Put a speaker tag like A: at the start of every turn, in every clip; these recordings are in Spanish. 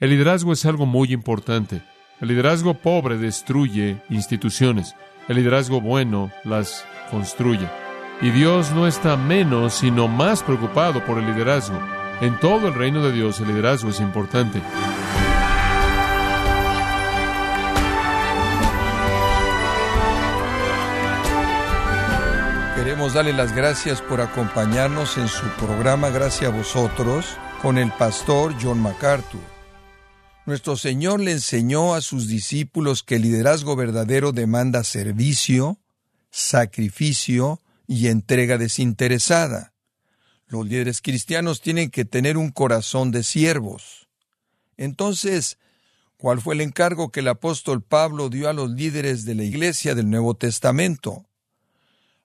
A: El liderazgo es algo muy importante. El liderazgo pobre destruye instituciones. El liderazgo bueno las construye. Y Dios no está menos, sino más preocupado por el liderazgo. En todo el reino de Dios el liderazgo es importante.
B: Queremos darle las gracias por acompañarnos en su programa Gracias a vosotros con el pastor John MacArthur. Nuestro Señor le enseñó a sus discípulos que el liderazgo verdadero demanda servicio, sacrificio y entrega desinteresada. Los líderes cristianos tienen que tener un corazón de siervos. Entonces, ¿cuál fue el encargo que el apóstol Pablo dio a los líderes de la iglesia del Nuevo Testamento?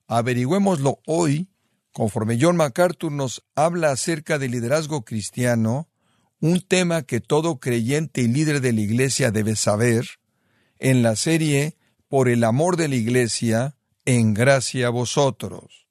B: Averigüémoslo hoy, conforme John MacArthur nos habla acerca del liderazgo cristiano, un tema que todo creyente y líder de la iglesia debe saber, en la serie Por el amor de la iglesia, en gracia a vosotros.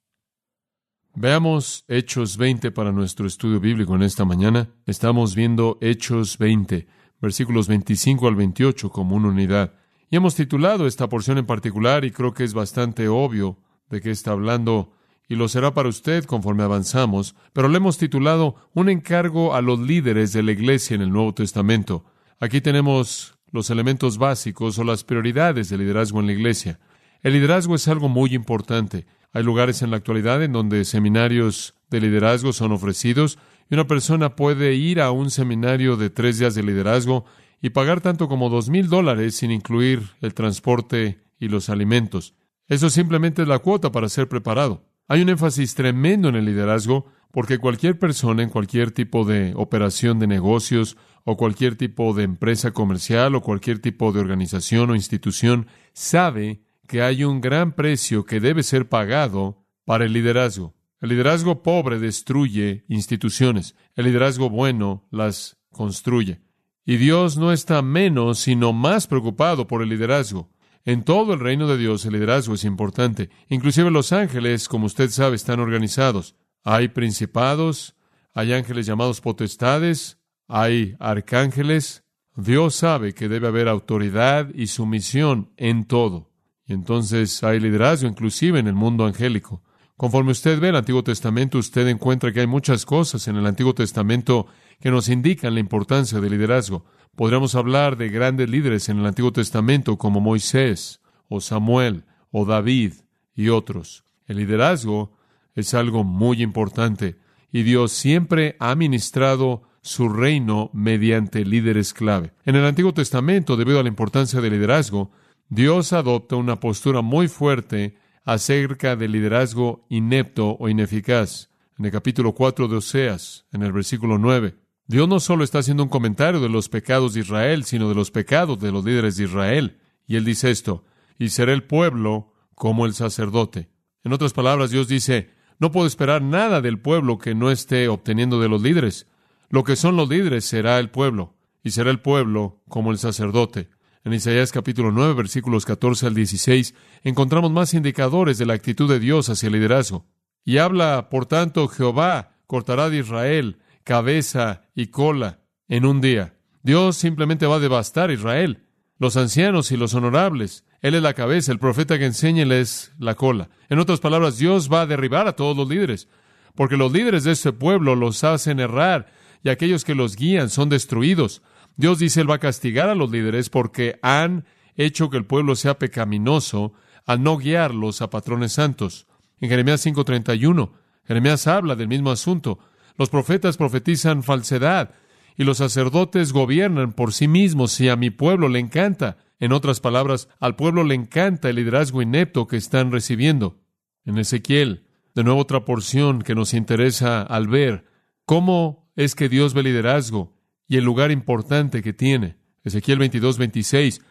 A: Veamos Hechos 20 para nuestro estudio bíblico en esta mañana. Estamos viendo Hechos 20, versículos 25 al 28 como una unidad. Y hemos titulado esta porción en particular y creo que es bastante obvio de qué está hablando y lo será para usted conforme avanzamos, pero le hemos titulado Un encargo a los líderes de la iglesia en el Nuevo Testamento. Aquí tenemos los elementos básicos o las prioridades del liderazgo en la iglesia. El liderazgo es algo muy importante. Hay lugares en la actualidad en donde seminarios de liderazgo son ofrecidos y una persona puede ir a un seminario de tres días de liderazgo y pagar tanto como dos mil dólares sin incluir el transporte y los alimentos. Eso simplemente es la cuota para ser preparado. Hay un énfasis tremendo en el liderazgo porque cualquier persona en cualquier tipo de operación de negocios o cualquier tipo de empresa comercial o cualquier tipo de organización o institución sabe que hay un gran precio que debe ser pagado para el liderazgo. El liderazgo pobre destruye instituciones, el liderazgo bueno las construye. Y Dios no está menos, sino más preocupado por el liderazgo. En todo el reino de Dios el liderazgo es importante. Inclusive los ángeles, como usted sabe, están organizados. Hay principados, hay ángeles llamados potestades, hay arcángeles. Dios sabe que debe haber autoridad y sumisión en todo. Y entonces hay liderazgo inclusive en el mundo angélico. Conforme usted ve el Antiguo Testamento, usted encuentra que hay muchas cosas en el Antiguo Testamento que nos indican la importancia del liderazgo. Podríamos hablar de grandes líderes en el Antiguo Testamento como Moisés o Samuel o David y otros. El liderazgo es algo muy importante y Dios siempre ha ministrado su reino mediante líderes clave. En el Antiguo Testamento, debido a la importancia del liderazgo, Dios adopta una postura muy fuerte acerca del liderazgo inepto o ineficaz. En el capítulo 4 de Oseas, en el versículo 9, Dios no solo está haciendo un comentario de los pecados de Israel, sino de los pecados de los líderes de Israel. Y él dice esto, y será el pueblo como el sacerdote. En otras palabras, Dios dice, no puedo esperar nada del pueblo que no esté obteniendo de los líderes. Lo que son los líderes será el pueblo, y será el pueblo como el sacerdote. En Isaías capítulo 9, versículos 14 al 16, encontramos más indicadores de la actitud de Dios hacia el liderazgo. Y habla, por tanto, Jehová cortará de Israel cabeza y cola en un día. Dios simplemente va a devastar a Israel. Los ancianos y los honorables. Él es la cabeza, el profeta que enseña es la cola. En otras palabras, Dios va a derribar a todos los líderes, porque los líderes de este pueblo los hacen errar y aquellos que los guían son destruidos. Dios dice, Él va a castigar a los líderes porque han hecho que el pueblo sea pecaminoso al no guiarlos a patrones santos. En Jeremías 5:31, Jeremías habla del mismo asunto. Los profetas profetizan falsedad y los sacerdotes gobiernan por sí mismos y a mi pueblo le encanta. En otras palabras, al pueblo le encanta el liderazgo inepto que están recibiendo. En Ezequiel, de nuevo otra porción que nos interesa al ver cómo es que Dios ve liderazgo y el lugar importante que tiene. Ezequiel 22, 26.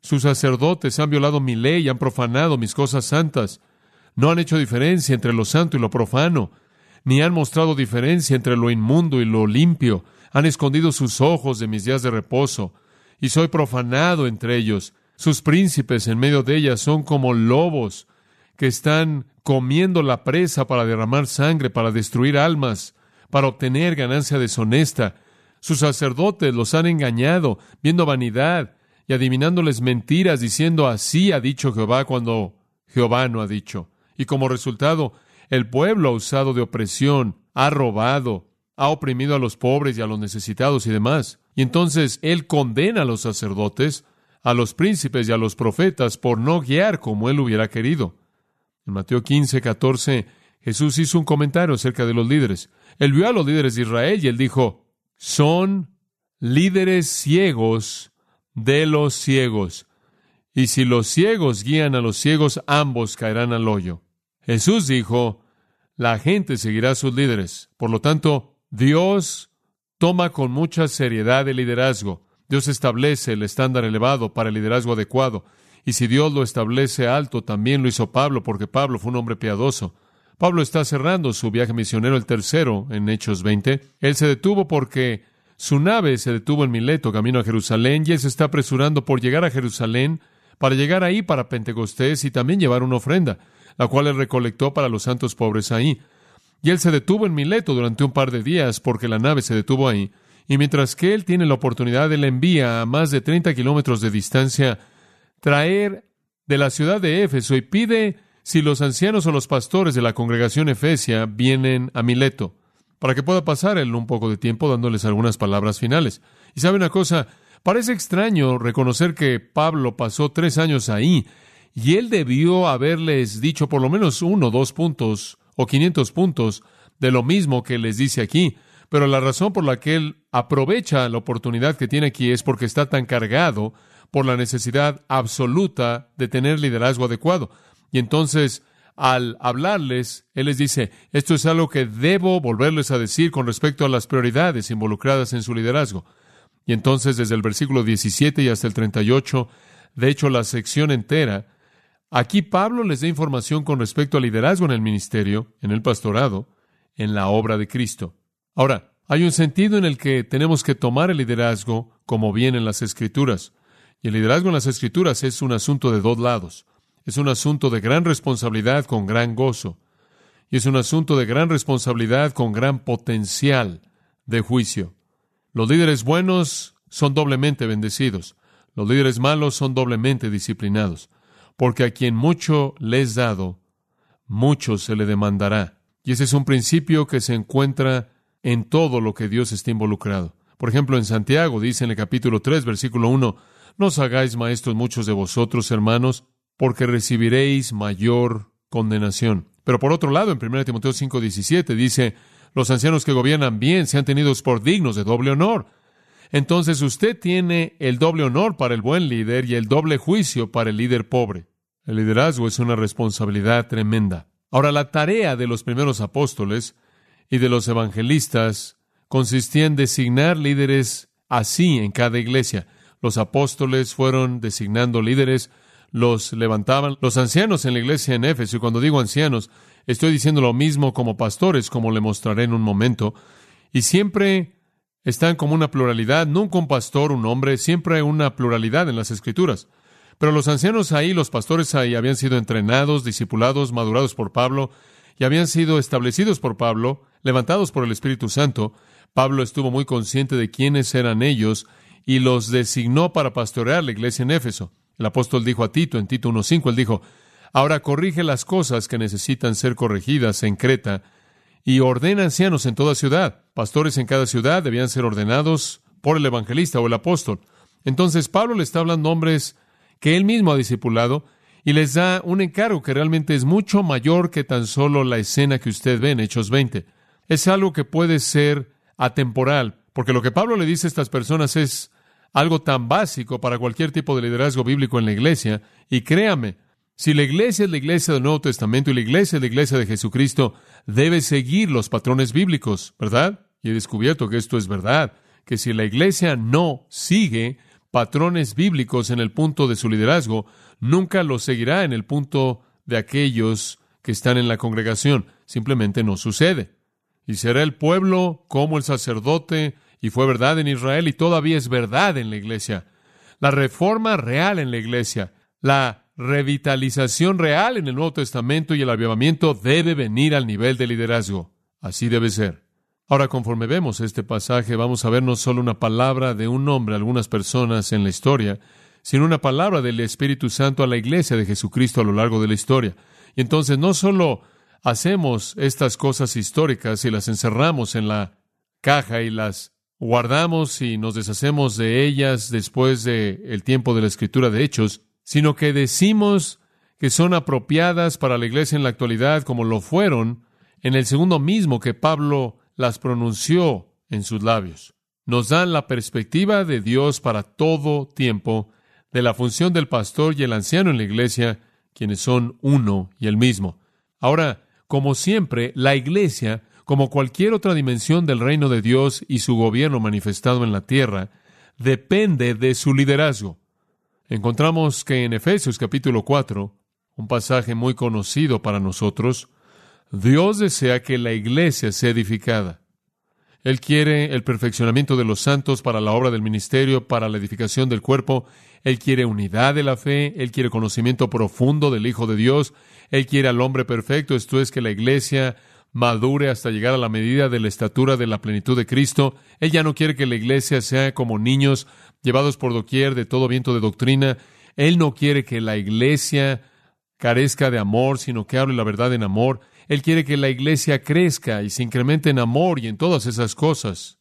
A: Sus sacerdotes han violado mi ley y han profanado mis cosas santas. No han hecho diferencia entre lo santo y lo profano ni han mostrado diferencia entre lo inmundo y lo limpio. Han escondido sus ojos de mis días de reposo, y soy profanado entre ellos. Sus príncipes en medio de ellas son como lobos que están comiendo la presa para derramar sangre, para destruir almas, para obtener ganancia deshonesta. Sus sacerdotes los han engañado, viendo vanidad y adivinándoles mentiras, diciendo así ha dicho Jehová cuando Jehová no ha dicho. Y como resultado, el pueblo ha usado de opresión, ha robado, ha oprimido a los pobres y a los necesitados y demás. Y entonces Él condena a los sacerdotes, a los príncipes y a los profetas por no guiar como Él hubiera querido. En Mateo 15, 14, Jesús hizo un comentario acerca de los líderes. Él vio a los líderes de Israel y él dijo, son líderes ciegos de los ciegos. Y si los ciegos guían a los ciegos, ambos caerán al hoyo. Jesús dijo, la gente seguirá a sus líderes. Por lo tanto, Dios toma con mucha seriedad el liderazgo. Dios establece el estándar elevado para el liderazgo adecuado. Y si Dios lo establece alto, también lo hizo Pablo, porque Pablo fue un hombre piadoso. Pablo está cerrando su viaje misionero, el tercero, en Hechos 20. Él se detuvo porque su nave se detuvo en Mileto, camino a Jerusalén, y él se está apresurando por llegar a Jerusalén, para llegar ahí para Pentecostés y también llevar una ofrenda, la cual él recolectó para los santos pobres ahí. Y él se detuvo en Mileto durante un par de días porque la nave se detuvo ahí. Y mientras que él tiene la oportunidad, él envía a más de 30 kilómetros de distancia traer de la ciudad de Éfeso y pide si los ancianos o los pastores de la congregación efesia vienen a Mileto, para que pueda pasar él un poco de tiempo dándoles algunas palabras finales. Y sabe una cosa, parece extraño reconocer que Pablo pasó tres años ahí y él debió haberles dicho por lo menos uno, dos puntos o quinientos puntos de lo mismo que les dice aquí. Pero la razón por la que él aprovecha la oportunidad que tiene aquí es porque está tan cargado por la necesidad absoluta de tener liderazgo adecuado. Y entonces, al hablarles, Él les dice, esto es algo que debo volverles a decir con respecto a las prioridades involucradas en su liderazgo. Y entonces, desde el versículo 17 y hasta el 38, de hecho, la sección entera, aquí Pablo les da información con respecto al liderazgo en el ministerio, en el pastorado, en la obra de Cristo. Ahora, hay un sentido en el que tenemos que tomar el liderazgo como viene en las Escrituras. Y el liderazgo en las Escrituras es un asunto de dos lados. Es un asunto de gran responsabilidad con gran gozo. Y es un asunto de gran responsabilidad con gran potencial de juicio. Los líderes buenos son doblemente bendecidos. Los líderes malos son doblemente disciplinados. Porque a quien mucho le es dado, mucho se le demandará. Y ese es un principio que se encuentra en todo lo que Dios está involucrado. Por ejemplo, en Santiago dice en el capítulo 3, versículo 1, no os hagáis maestros muchos de vosotros, hermanos, porque recibiréis mayor condenación. Pero por otro lado, en 1 Timoteo 5:17 dice, los ancianos que gobiernan bien sean tenidos por dignos de doble honor. Entonces usted tiene el doble honor para el buen líder y el doble juicio para el líder pobre. El liderazgo es una responsabilidad tremenda. Ahora, la tarea de los primeros apóstoles y de los evangelistas consistía en designar líderes así en cada iglesia. Los apóstoles fueron designando líderes, los levantaban. Los ancianos en la iglesia en Éfeso, y cuando digo ancianos, estoy diciendo lo mismo como pastores, como le mostraré en un momento, y siempre están como una pluralidad, nunca un pastor, un hombre, siempre una pluralidad en las escrituras. Pero los ancianos ahí, los pastores ahí, habían sido entrenados, discipulados, madurados por Pablo, y habían sido establecidos por Pablo, levantados por el Espíritu Santo. Pablo estuvo muy consciente de quiénes eran ellos y los designó para pastorear la iglesia en Éfeso. El apóstol dijo a Tito, en Tito 1.5, él dijo, ahora corrige las cosas que necesitan ser corregidas en Creta y ordena ancianos en toda ciudad. Pastores en cada ciudad debían ser ordenados por el evangelista o el apóstol. Entonces Pablo le está hablando a hombres que él mismo ha discipulado y les da un encargo que realmente es mucho mayor que tan solo la escena que usted ve en Hechos 20. Es algo que puede ser atemporal, porque lo que Pablo le dice a estas personas es algo tan básico para cualquier tipo de liderazgo bíblico en la iglesia. Y créame, si la iglesia es la iglesia del Nuevo Testamento y la iglesia es la iglesia de Jesucristo, debe seguir los patrones bíblicos, ¿verdad? Y he descubierto que esto es verdad, que si la iglesia no sigue patrones bíblicos en el punto de su liderazgo, nunca lo seguirá en el punto de aquellos que están en la congregación. Simplemente no sucede. Y será el pueblo como el sacerdote y fue verdad en Israel y todavía es verdad en la iglesia. La reforma real en la iglesia, la revitalización real en el Nuevo Testamento y el avivamiento debe venir al nivel de liderazgo. Así debe ser. Ahora, conforme vemos este pasaje, vamos a ver no solo una palabra de un hombre a algunas personas en la historia, sino una palabra del Espíritu Santo a la iglesia de Jesucristo a lo largo de la historia. Y entonces no solo hacemos estas cosas históricas y las encerramos en la caja y las guardamos y nos deshacemos de ellas después del el tiempo de la escritura de Hechos, sino que decimos que son apropiadas para la iglesia en la actualidad como lo fueron en el segundo mismo que Pablo las pronunció en sus labios. Nos dan la perspectiva de Dios para todo tiempo, de la función del pastor y el anciano en la iglesia, quienes son uno y el mismo. Ahora, como siempre, la iglesia, como cualquier otra dimensión del reino de Dios y su gobierno manifestado en la tierra, depende de su liderazgo. Encontramos que en Efesios capítulo 4, un pasaje muy conocido para nosotros, Dios desea que la iglesia sea edificada. Él quiere el perfeccionamiento de los santos para la obra del ministerio, para la edificación del cuerpo. Él quiere unidad de la fe, Él quiere conocimiento profundo del Hijo de Dios, Él quiere al hombre perfecto, esto es que la iglesia madure hasta llegar a la medida de la estatura de la plenitud de Cristo. Él ya no quiere que la iglesia sea como niños llevados por doquier de todo viento de doctrina. Él no quiere que la iglesia carezca de amor, sino que hable la verdad en amor. Él quiere que la iglesia crezca y se incremente en amor y en todas esas cosas.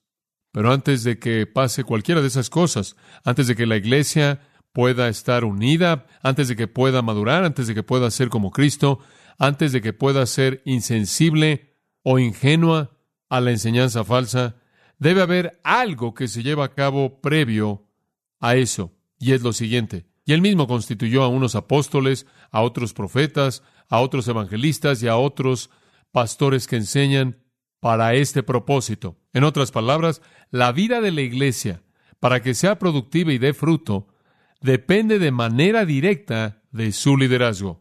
A: Pero antes de que pase cualquiera de esas cosas, antes de que la iglesia pueda estar unida, antes de que pueda madurar, antes de que pueda ser como Cristo, antes de que pueda ser insensible o ingenua a la enseñanza falsa, debe haber algo que se lleva a cabo previo a eso, y es lo siguiente. Y él mismo constituyó a unos apóstoles, a otros profetas, a otros evangelistas y a otros pastores que enseñan para este propósito. En otras palabras, la vida de la iglesia, para que sea productiva y dé fruto, depende de manera directa de su liderazgo.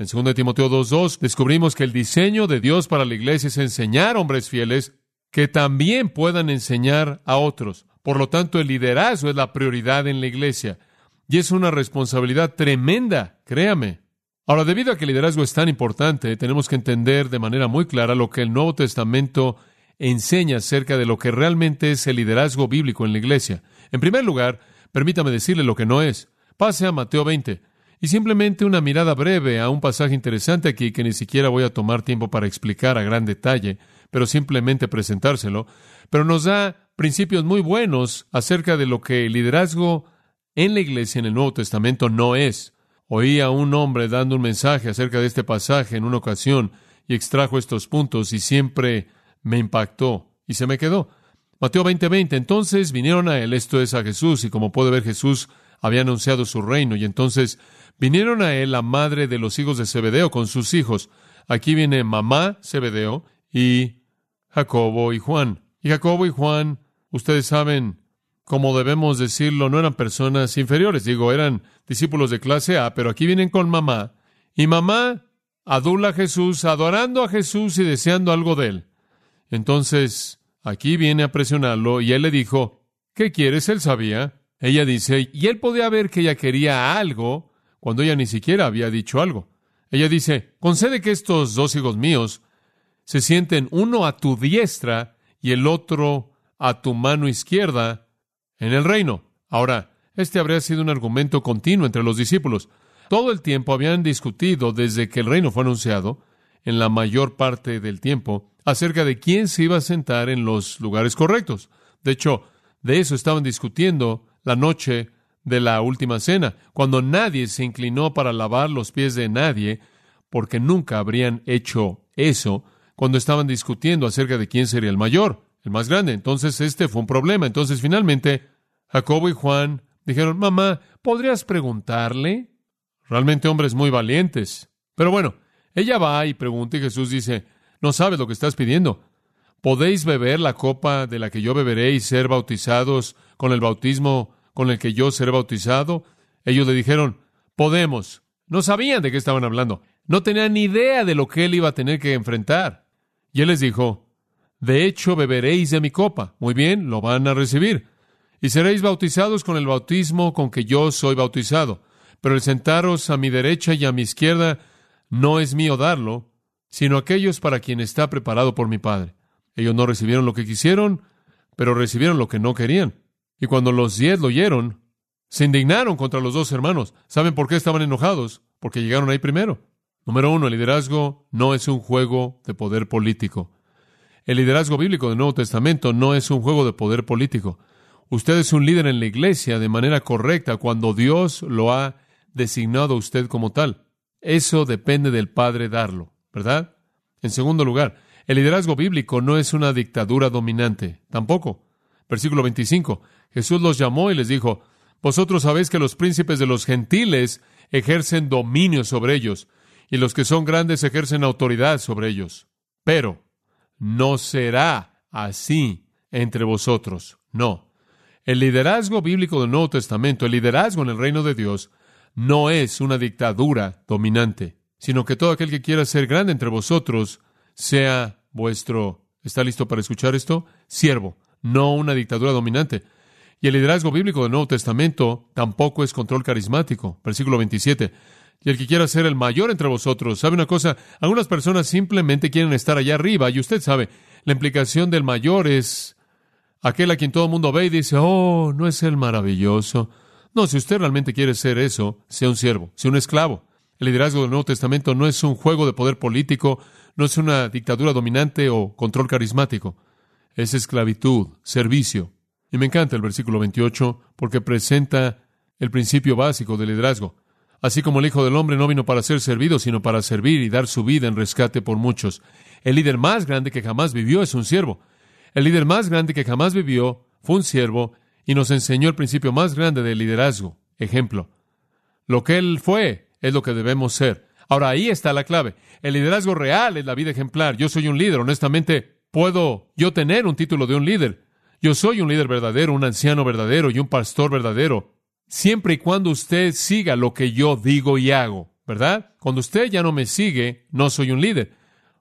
A: En 2 Timoteo 2.2 descubrimos que el diseño de Dios para la iglesia es enseñar hombres fieles que también puedan enseñar a otros. Por lo tanto, el liderazgo es la prioridad en la iglesia. Y es una responsabilidad tremenda, créame. Ahora, debido a que el liderazgo es tan importante, tenemos que entender de manera muy clara lo que el Nuevo Testamento enseña acerca de lo que realmente es el liderazgo bíblico en la iglesia. En primer lugar, permítame decirle lo que no es. Pase a Mateo 20 y simplemente una mirada breve a un pasaje interesante aquí que ni siquiera voy a tomar tiempo para explicar a gran detalle, pero simplemente presentárselo, pero nos da principios muy buenos acerca de lo que el liderazgo en la iglesia en el Nuevo Testamento no es. Oí a un hombre dando un mensaje acerca de este pasaje en una ocasión y extrajo estos puntos y siempre me impactó y se me quedó. Mateo 20:20, entonces vinieron a él, esto es a Jesús, y como puede ver Jesús había anunciado su reino, y entonces vinieron a él la madre de los hijos de Zebedeo con sus hijos. Aquí viene mamá Zebedeo y Jacobo y Juan. Y Jacobo y Juan, ustedes saben, como debemos decirlo, no eran personas inferiores, digo, eran discípulos de clase A, pero aquí vienen con mamá, y mamá adula a Jesús, adorando a Jesús y deseando algo de él. Entonces, aquí viene a presionarlo, y él le dijo, ¿qué quieres? Él sabía. Ella dice, y él podía ver que ella quería algo cuando ella ni siquiera había dicho algo. Ella dice, concede que estos dos hijos míos se sienten uno a tu diestra y el otro a tu mano izquierda en el reino. Ahora, este habría sido un argumento continuo entre los discípulos. Todo el tiempo habían discutido desde que el reino fue anunciado, en la mayor parte del tiempo, acerca de quién se iba a sentar en los lugares correctos. De hecho, de eso estaban discutiendo la noche de la última cena, cuando nadie se inclinó para lavar los pies de nadie, porque nunca habrían hecho eso cuando estaban discutiendo acerca de quién sería el mayor el más grande. Entonces este fue un problema. Entonces finalmente Jacobo y Juan dijeron, mamá, ¿podrías preguntarle? Realmente hombres muy valientes. Pero bueno, ella va y pregunta y Jesús dice, no sabes lo que estás pidiendo. ¿Podéis beber la copa de la que yo beberé y ser bautizados con el bautismo con el que yo seré bautizado? Ellos le dijeron, podemos. No sabían de qué estaban hablando. No tenían ni idea de lo que él iba a tener que enfrentar. Y él les dijo, de hecho, beberéis de mi copa. Muy bien, lo van a recibir. Y seréis bautizados con el bautismo con que yo soy bautizado. Pero el sentaros a mi derecha y a mi izquierda no es mío darlo, sino aquellos para quien está preparado por mi Padre. Ellos no recibieron lo que quisieron, pero recibieron lo que no querían. Y cuando los diez lo oyeron, se indignaron contra los dos hermanos. ¿Saben por qué estaban enojados? Porque llegaron ahí primero. Número uno, el liderazgo no es un juego de poder político. El liderazgo bíblico del Nuevo Testamento no es un juego de poder político. Usted es un líder en la iglesia de manera correcta cuando Dios lo ha designado a usted como tal. Eso depende del Padre darlo, ¿verdad? En segundo lugar, el liderazgo bíblico no es una dictadura dominante, tampoco. Versículo 25. Jesús los llamó y les dijo, Vosotros sabéis que los príncipes de los gentiles ejercen dominio sobre ellos, y los que son grandes ejercen autoridad sobre ellos. Pero no será así entre vosotros. No. El liderazgo bíblico del Nuevo Testamento, el liderazgo en el reino de Dios, no es una dictadura dominante, sino que todo aquel que quiera ser grande entre vosotros sea vuestro, ¿está listo para escuchar esto? Siervo, no una dictadura dominante. Y el liderazgo bíblico del Nuevo Testamento tampoco es control carismático. Versículo 27. Y el que quiera ser el mayor entre vosotros, ¿sabe una cosa? Algunas personas simplemente quieren estar allá arriba y usted sabe, la implicación del mayor es aquel a quien todo el mundo ve y dice, oh, no es el maravilloso. No, si usted realmente quiere ser eso, sea un siervo, sea un esclavo. El liderazgo del Nuevo Testamento no es un juego de poder político, no es una dictadura dominante o control carismático. Es esclavitud, servicio. Y me encanta el versículo 28 porque presenta el principio básico del liderazgo. Así como el Hijo del Hombre no vino para ser servido, sino para servir y dar su vida en rescate por muchos. El líder más grande que jamás vivió es un siervo. El líder más grande que jamás vivió fue un siervo y nos enseñó el principio más grande del liderazgo. Ejemplo. Lo que él fue es lo que debemos ser. Ahora ahí está la clave. El liderazgo real es la vida ejemplar. Yo soy un líder. Honestamente, puedo yo tener un título de un líder. Yo soy un líder verdadero, un anciano verdadero y un pastor verdadero. Siempre y cuando usted siga lo que yo digo y hago, ¿verdad? Cuando usted ya no me sigue, no soy un líder.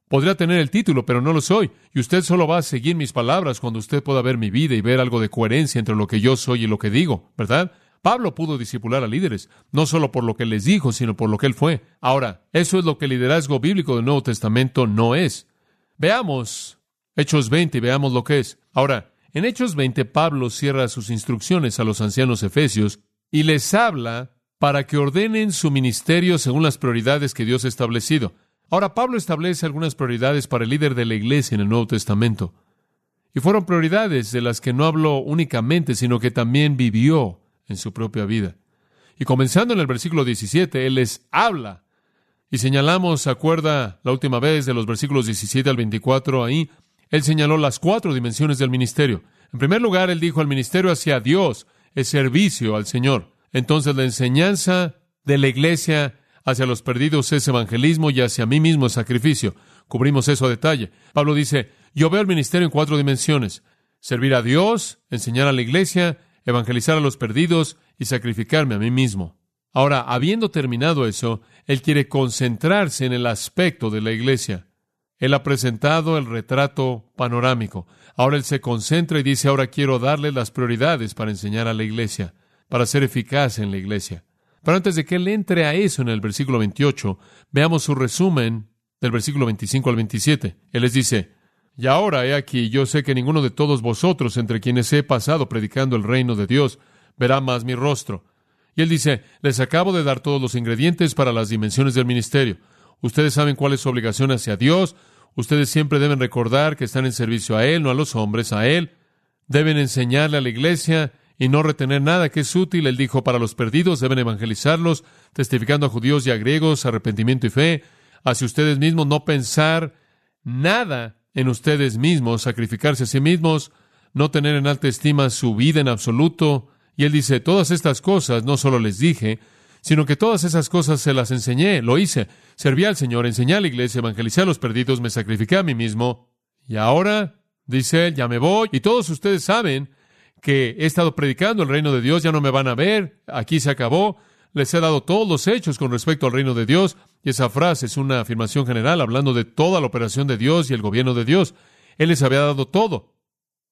A: Podría tener el título, pero no lo soy. Y usted solo va a seguir mis palabras cuando usted pueda ver mi vida y ver algo de coherencia entre lo que yo soy y lo que digo, ¿verdad? Pablo pudo disipular a líderes, no solo por lo que les dijo, sino por lo que él fue. Ahora, eso es lo que el liderazgo bíblico del Nuevo Testamento no es. Veamos Hechos 20 y veamos lo que es. Ahora, en Hechos 20 Pablo cierra sus instrucciones a los ancianos efesios y les habla para que ordenen su ministerio según las prioridades que Dios ha establecido. Ahora, Pablo establece algunas prioridades para el líder de la iglesia en el Nuevo Testamento. Y fueron prioridades de las que no habló únicamente, sino que también vivió en su propia vida. Y comenzando en el versículo 17, Él les habla. Y señalamos, ¿se acuerda la última vez de los versículos 17 al 24 ahí? Él señaló las cuatro dimensiones del ministerio. En primer lugar, Él dijo, el ministerio hacia Dios es servicio al Señor. Entonces, la enseñanza de la iglesia hacia los perdidos es evangelismo y hacia mí mismo es sacrificio. Cubrimos eso a detalle. Pablo dice, yo veo el ministerio en cuatro dimensiones. Servir a Dios, enseñar a la iglesia, evangelizar a los perdidos y sacrificarme a mí mismo. Ahora, habiendo terminado eso, él quiere concentrarse en el aspecto de la iglesia. Él ha presentado el retrato panorámico. Ahora él se concentra y dice, ahora quiero darle las prioridades para enseñar a la iglesia, para ser eficaz en la iglesia. Pero antes de que él entre a eso en el versículo 28, veamos su resumen del versículo 25 al 27. Él les dice, y ahora he aquí, yo sé que ninguno de todos vosotros, entre quienes he pasado predicando el reino de Dios, verá más mi rostro. Y él dice, les acabo de dar todos los ingredientes para las dimensiones del ministerio. Ustedes saben cuál es su obligación hacia Dios. Ustedes siempre deben recordar que están en servicio a Él, no a los hombres, a Él. Deben enseñarle a la iglesia y no retener nada que es útil. Él dijo, para los perdidos deben evangelizarlos, testificando a judíos y a griegos arrepentimiento y fe. Hacia ustedes mismos no pensar nada en ustedes mismos, sacrificarse a sí mismos, no tener en alta estima su vida en absoluto. Y él dice, todas estas cosas no solo les dije, sino que todas esas cosas se las enseñé, lo hice. Serví al Señor, enseñé a la iglesia, evangelicé a los perdidos, me sacrifiqué a mí mismo. Y ahora, dice él, ya me voy. Y todos ustedes saben que he estado predicando el reino de Dios, ya no me van a ver, aquí se acabó, les he dado todos los hechos con respecto al reino de Dios, y esa frase es una afirmación general hablando de toda la operación de Dios y el gobierno de Dios. Él les había dado todo.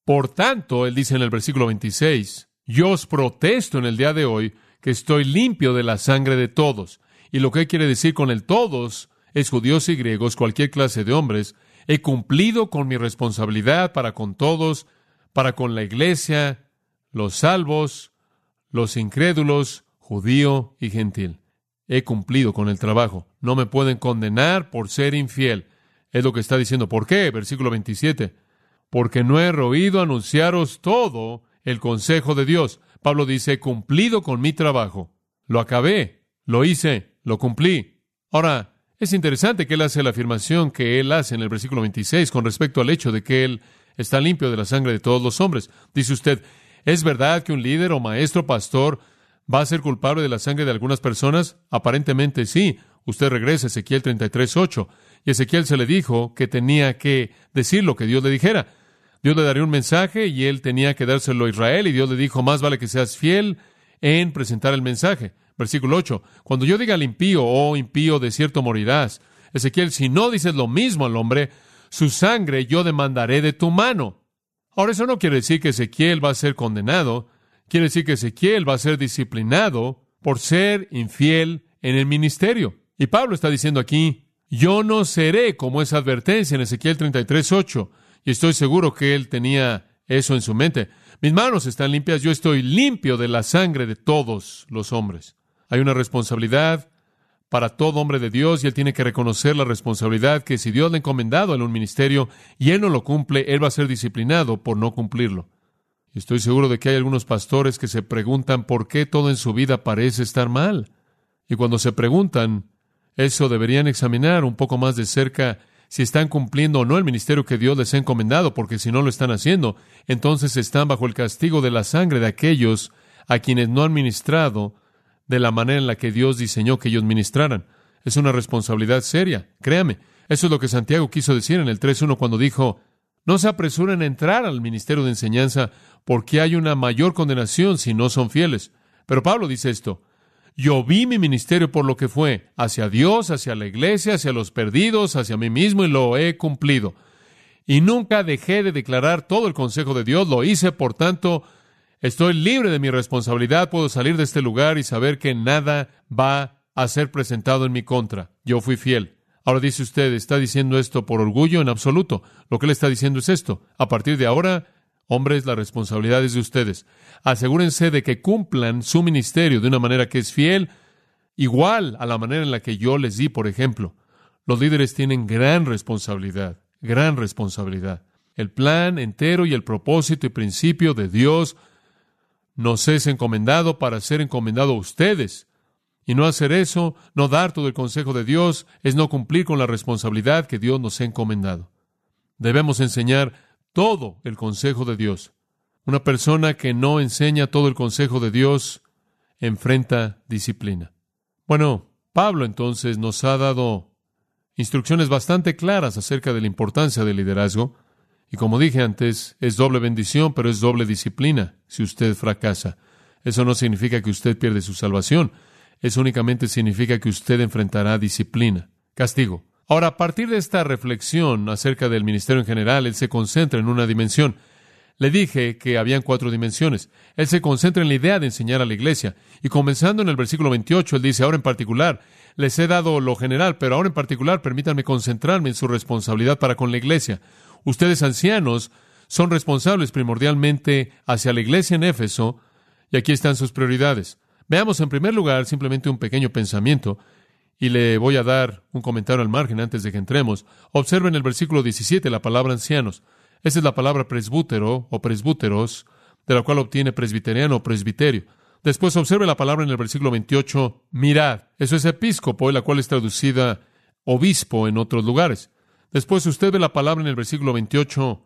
A: Por tanto, él dice en el versículo 26, yo os protesto en el día de hoy que estoy limpio de la sangre de todos. Y lo que quiere decir con el todos es judíos y griegos, cualquier clase de hombres, He cumplido con mi responsabilidad para con todos, para con la iglesia, los salvos, los incrédulos, judío y gentil. He cumplido con el trabajo. No me pueden condenar por ser infiel. Es lo que está diciendo. ¿Por qué? Versículo 27. Porque no he oído anunciaros todo el consejo de Dios. Pablo dice, cumplido con mi trabajo. Lo acabé, lo hice, lo cumplí. Ahora, es interesante que él hace la afirmación que él hace en el versículo 26 con respecto al hecho de que él está limpio de la sangre de todos los hombres. Dice usted, ¿es verdad que un líder o maestro pastor va a ser culpable de la sangre de algunas personas? Aparentemente sí. Usted regresa a Ezequiel 33.8 y Ezequiel se le dijo que tenía que decir lo que Dios le dijera. Dios le daría un mensaje y él tenía que dárselo a Israel y Dios le dijo, más vale que seas fiel en presentar el mensaje. Versículo 8. Cuando yo diga al impío, oh impío, de cierto morirás. Ezequiel, si no dices lo mismo al hombre, su sangre yo demandaré de tu mano. Ahora eso no quiere decir que Ezequiel va a ser condenado, quiere decir que Ezequiel va a ser disciplinado por ser infiel en el ministerio. Y Pablo está diciendo aquí, yo no seré como esa advertencia en Ezequiel 33, 8. Y estoy seguro que él tenía eso en su mente. Mis manos están limpias, yo estoy limpio de la sangre de todos los hombres. Hay una responsabilidad para todo hombre de Dios y él tiene que reconocer la responsabilidad que si Dios le ha encomendado en un ministerio y él no lo cumple, él va a ser disciplinado por no cumplirlo. Y estoy seguro de que hay algunos pastores que se preguntan por qué todo en su vida parece estar mal. Y cuando se preguntan, eso deberían examinar un poco más de cerca si están cumpliendo o no el ministerio que Dios les ha encomendado, porque si no lo están haciendo, entonces están bajo el castigo de la sangre de aquellos a quienes no han ministrado de la manera en la que Dios diseñó que ellos ministraran. Es una responsabilidad seria, créame. Eso es lo que Santiago quiso decir en el 3.1 cuando dijo, no se apresuren a entrar al ministerio de enseñanza porque hay una mayor condenación si no son fieles. Pero Pablo dice esto, yo vi mi ministerio por lo que fue, hacia Dios, hacia la iglesia, hacia los perdidos, hacia mí mismo y lo he cumplido. Y nunca dejé de declarar todo el consejo de Dios, lo hice, por tanto, estoy libre de mi responsabilidad, puedo salir de este lugar y saber que nada va a ser presentado en mi contra. Yo fui fiel. Ahora dice usted, ¿está diciendo esto por orgullo? En absoluto. Lo que le está diciendo es esto. A partir de ahora, Hombres, la responsabilidad es de ustedes. Asegúrense de que cumplan su ministerio de una manera que es fiel, igual a la manera en la que yo les di, por ejemplo. Los líderes tienen gran responsabilidad, gran responsabilidad. El plan entero y el propósito y principio de Dios nos es encomendado para ser encomendado a ustedes. Y no hacer eso, no dar todo el consejo de Dios, es no cumplir con la responsabilidad que Dios nos ha encomendado. Debemos enseñar todo el consejo de Dios. Una persona que no enseña todo el consejo de Dios enfrenta disciplina. Bueno, Pablo entonces nos ha dado instrucciones bastante claras acerca de la importancia del liderazgo. Y como dije antes, es doble bendición, pero es doble disciplina si usted fracasa. Eso no significa que usted pierde su salvación. Eso únicamente significa que usted enfrentará disciplina, castigo. Ahora, a partir de esta reflexión acerca del ministerio en general, él se concentra en una dimensión. Le dije que habían cuatro dimensiones. Él se concentra en la idea de enseñar a la iglesia. Y comenzando en el versículo 28, él dice, ahora en particular, les he dado lo general, pero ahora en particular permítanme concentrarme en su responsabilidad para con la iglesia. Ustedes ancianos son responsables primordialmente hacia la iglesia en Éfeso, y aquí están sus prioridades. Veamos en primer lugar simplemente un pequeño pensamiento y le voy a dar un comentario al margen antes de que entremos. Observen el versículo 17 la palabra ancianos. Esa es la palabra presbútero o presbúteros, de la cual obtiene presbiteriano o presbiterio. Después observe la palabra en el versículo 28, mirad. Eso es episcopo, la cual es traducida obispo en otros lugares. Después usted ve la palabra en el versículo 28,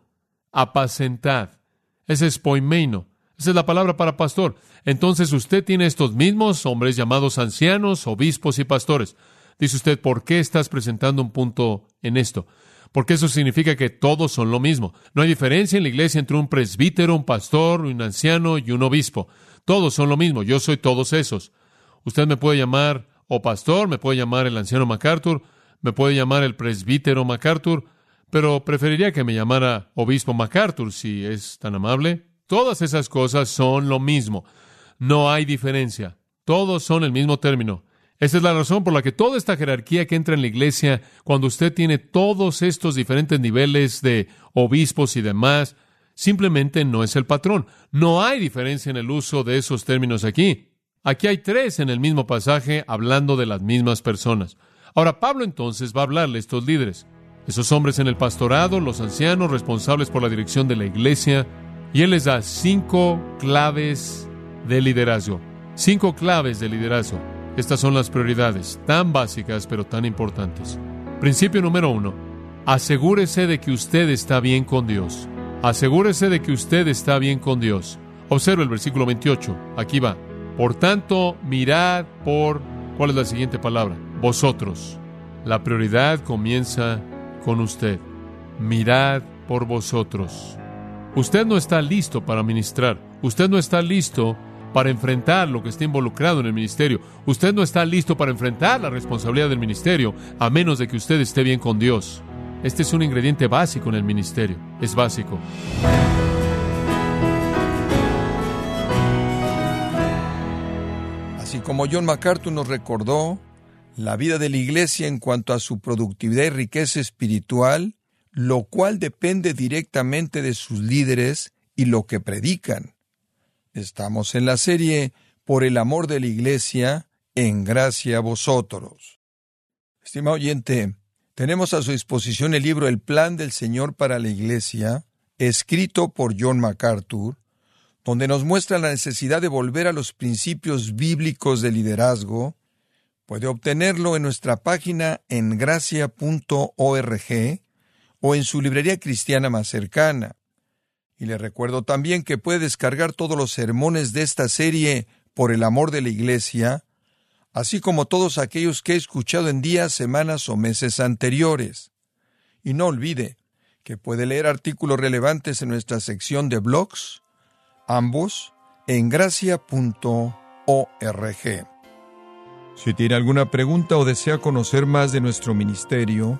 A: apacentad. Ese es poimeino. Esa es la palabra para pastor. Entonces usted tiene estos mismos hombres llamados ancianos, obispos y pastores. Dice usted, ¿por qué estás presentando un punto en esto? Porque eso significa que todos son lo mismo. No hay diferencia en la iglesia entre un presbítero, un pastor, un anciano y un obispo. Todos son lo mismo. Yo soy todos esos. Usted me puede llamar o pastor, me puede llamar el anciano MacArthur, me puede llamar el presbítero MacArthur, pero preferiría que me llamara obispo MacArthur si es tan amable. Todas esas cosas son lo mismo. No hay diferencia. Todos son el mismo término. Esta es la razón por la que toda esta jerarquía que entra en la iglesia, cuando usted tiene todos estos diferentes niveles de obispos y demás, simplemente no es el patrón. No hay diferencia en el uso de esos términos aquí. Aquí hay tres en el mismo pasaje hablando de las mismas personas. Ahora Pablo entonces va a hablarle a estos líderes, esos hombres en el pastorado, los ancianos responsables por la dirección de la iglesia, y él les da cinco claves de liderazgo. Cinco claves de liderazgo. Estas son las prioridades, tan básicas pero tan importantes. Principio número uno. Asegúrese de que usted está bien con Dios. Asegúrese de que usted está bien con Dios. Observe el versículo 28. Aquí va. Por tanto, mirad por... ¿Cuál es la siguiente palabra? Vosotros. La prioridad comienza con usted. Mirad por vosotros. Usted no está listo para ministrar. Usted no está listo para enfrentar lo que está involucrado en el ministerio. Usted no está listo para enfrentar la responsabilidad del ministerio a menos de que usted esté bien con Dios. Este es un ingrediente básico en el ministerio. Es básico.
B: Así como John MacArthur nos recordó, la vida de la Iglesia en cuanto a su productividad y riqueza espiritual, lo cual depende directamente de sus líderes y lo que predican. Estamos en la serie Por el amor de la Iglesia, en gracia a vosotros. Estimado oyente, tenemos a su disposición el libro El Plan del Señor para la Iglesia, escrito por John MacArthur, donde nos muestra la necesidad de volver a los principios bíblicos de liderazgo. Puede obtenerlo en nuestra página en gracia.org o en su librería cristiana más cercana. Y le recuerdo también que puede descargar todos los sermones de esta serie por el amor de la Iglesia, así como todos aquellos que he escuchado en días, semanas o meses anteriores. Y no olvide que puede leer artículos relevantes en nuestra sección de blogs, ambos en gracia.org. Si tiene alguna pregunta o desea conocer más de nuestro ministerio,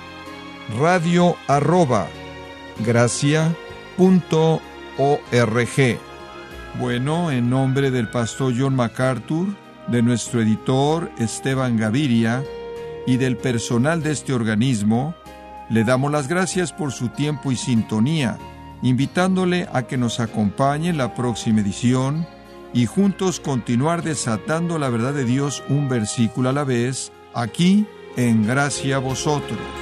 B: radio arroba gracia.org. Bueno, en nombre del pastor John MacArthur, de nuestro editor Esteban Gaviria y del personal de este organismo, le damos las gracias por su tiempo y sintonía, invitándole a que nos acompañe en la próxima edición y juntos continuar desatando la verdad de Dios un versículo a la vez, aquí en Gracia a Vosotros.